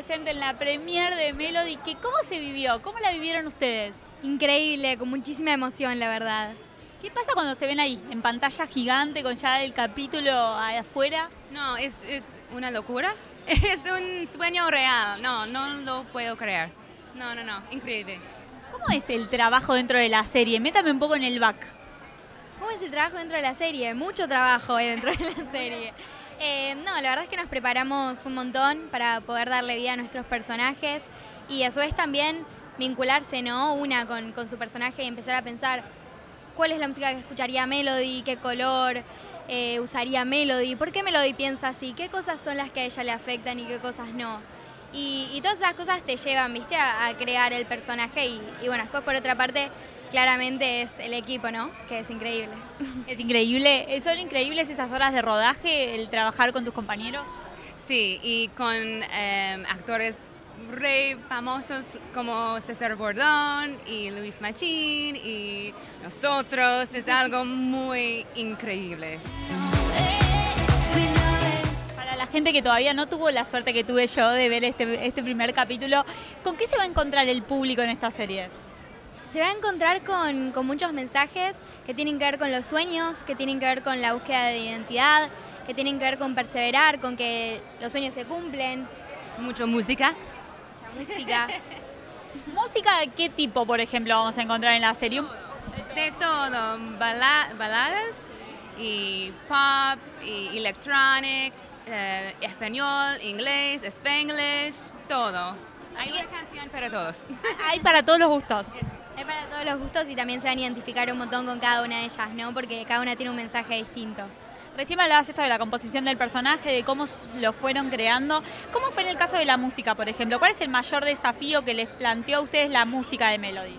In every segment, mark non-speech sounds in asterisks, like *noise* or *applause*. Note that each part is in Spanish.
presente en la premiere de Melody. Que, ¿Cómo se vivió? ¿Cómo la vivieron ustedes? Increíble, con muchísima emoción, la verdad. ¿Qué pasa cuando se ven ahí, en pantalla gigante, con ya el capítulo afuera? No, es, es una locura. *laughs* Es un sueño real. No, no lo puedo creer. No, no, no. Increíble. ¿Cómo es el trabajo dentro de la serie? Métame un poco en el back. ¿Cómo es el trabajo dentro de la serie? Mucho trabajo dentro de la *laughs* serie. Eh, no, la verdad es que nos preparamos un montón para poder darle vida a nuestros personajes y a su vez también vincularse, ¿no? Una con, con su personaje y empezar a pensar cuál es la música que escucharía Melody, qué color eh, usaría Melody, por qué Melody piensa así, qué cosas son las que a ella le afectan y qué cosas no. Y, todas esas cosas te llevan, viste, a, crear el personaje y, y, bueno, después por otra parte, claramente es el equipo, ¿no? Que es increíble. *laughs* Es increíble, son increíbles esas horas de rodaje, el trabajar con tus compañeros. Sí, y con eh, actores re famosos como César Bordón y Luis Machín y nosotros. Es *laughs* algo muy increíble. Gente que todavía no tuvo la suerte que tuve yo de ver este, este primer capítulo, ¿con qué se va a encontrar el público en esta serie? Se va a encontrar con, con muchos mensajes que tienen que ver con los sueños, que tienen que ver con la búsqueda de identidad, que tienen que ver con perseverar, con que los sueños se cumplen. Mucho música música. *laughs* ¿Música de qué tipo, por ejemplo, vamos a encontrar en la serie? De todo, baladas y pop y electronic, eh, español, inglés, spanglish, todo. Hay una canción para todos. *laughs* Hay para todos los gustos. Hay para todos los gustos y también se van a identificar un montón con cada una de ellas, ¿no? Porque cada una tiene un mensaje distinto. Recién hablabas esto de la composición del personaje, de cómo lo fueron creando. ¿Cómo fue en el caso de la música, por ejemplo? ¿Cuál es el mayor desafío que les planteó a ustedes la música de Melody?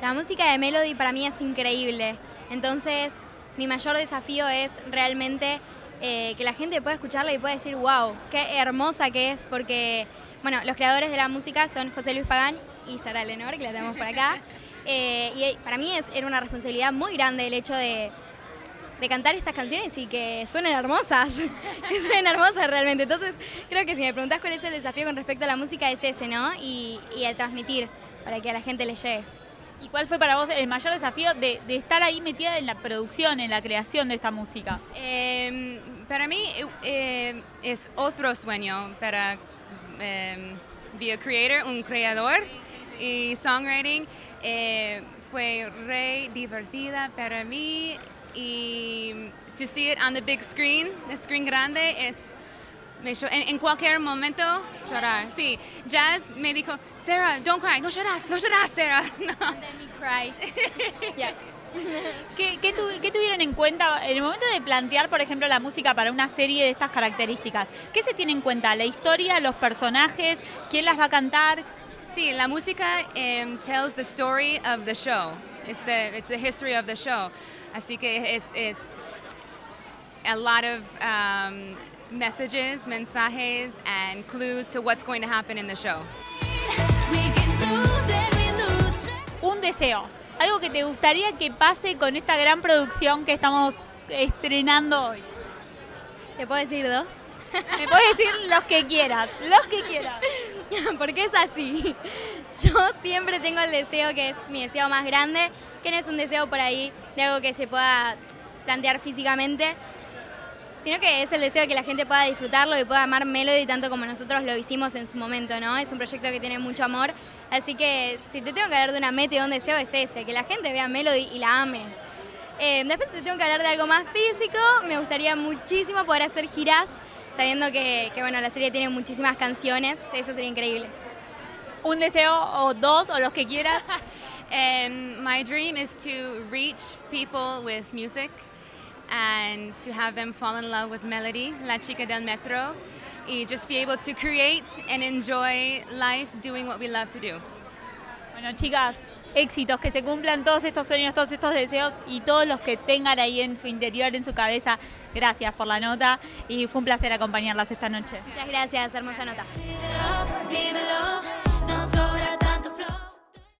La música de Melody para mí es increíble. Entonces, mi mayor desafío es realmente eh, que la gente pueda escucharla y pueda decir, wow, qué hermosa que es, porque, bueno, los creadores de la música son José Luis Pagán y Sara Lenor, que la tenemos por acá. *laughs* Eh, y para mí es, era una responsabilidad muy grande el hecho de de cantar estas canciones y que suenen hermosas, *laughs* que suenen hermosas realmente. Entonces, creo que si me preguntas cuál es el desafío con respecto a la música es ese, ¿no? Y, el transmitir para que a la gente le llegue. ¿Y cuál fue para vos el mayor desafío de, estar ahí metida en la producción, en la creación de esta música? Em, para mí eh, es otro sueño para eh, be a creator, un creador y songwriting. Eh, fue re divertida para mí y to see it on the big screen, the screen grande, es en, en, cualquier momento llorar. Sí, Jazz me dijo, Sarah, don't cry, no lloras, no lloras, Sarah. *laughs* No. And then me cry. *laughs* yeah. *laughs* ¿Qué, qué, ¿Qué, tuvieron en cuenta en el momento de plantear, por ejemplo, la música para una serie de estas características? ¿Qué se tiene en cuenta? ¿La historia, los personajes? ¿Quién las va a cantar? Sí, la música um, tells the story of the show. It's the, it's the history of the show. Así que es, es a lot of um, messages, mensajes, and clues to what's going to happen in the show. Un deseo, algo que te gustaría que pase con esta gran producción que estamos estrenando hoy. ¿Te puedo decir dos? Me puedes decir los que quieras, los que quieras. *laughs* Porque es así. Yo siempre tengo el deseo que es mi deseo más grande, que no es un deseo por ahí de algo que se pueda plantear físicamente, sino que es el deseo de que la gente pueda disfrutarlo y pueda amar Melody tanto como nosotros lo hicimos en su momento, ¿no? Es un proyecto que tiene mucho amor, así que si te tengo que hablar de una meta y de un deseo es ese, que la gente vea Melody y la ame. Eh, después te tengo que hablar de algo más físico, me gustaría muchísimo poder hacer giras sabiendo que, que, bueno, la serie tiene muchísimas canciones, eso sería increíble. Un deseo o dos o los que quieras. um, *laughs* my dream is to reach people with music and to have them fall in love with melody, La Chica del Metro, y just be able to create and enjoy life doing what we love to do. Bueno, chicas, éxitos, que se cumplan todos estos sueños, todos estos deseos y todos los que tengan ahí en su interior, en su cabeza. Gracias por la nota y fue un placer acompañarlas esta noche. Muchas gracias, hermosa nota.